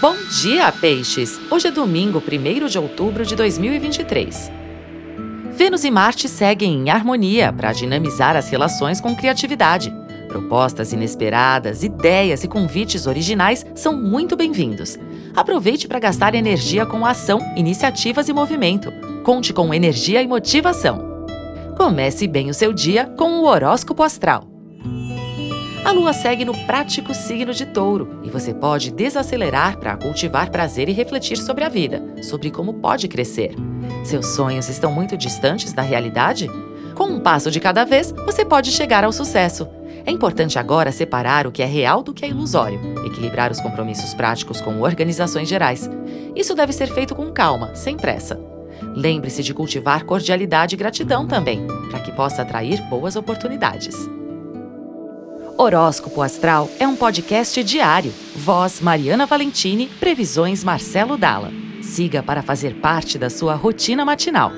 Bom dia, peixes! Hoje é domingo, 1 de outubro de 2023. Vênus e Marte seguem em harmonia para dinamizar as relações com criatividade. Propostas inesperadas, ideias e convites originais são muito bem-vindos. Aproveite para gastar energia com ação, iniciativas e movimento. Conte com energia e motivação. Comece bem o seu dia com o horóscopo astral. A lua segue no prático signo de touro e você pode desacelerar para cultivar prazer e refletir sobre a vida, sobre como pode crescer. Seus sonhos estão muito distantes da realidade? Com um passo de cada vez, você pode chegar ao sucesso. É importante agora separar o que é real do que é ilusório, equilibrar os compromissos práticos com organizações gerais. Isso deve ser feito com calma, sem pressa. Lembre-se de cultivar cordialidade e gratidão também, para que possa atrair boas oportunidades. Horóscopo Astral é um podcast diário. Voz Mariana Valentini, previsões Marcelo Dalla. Siga para fazer parte da sua rotina matinal.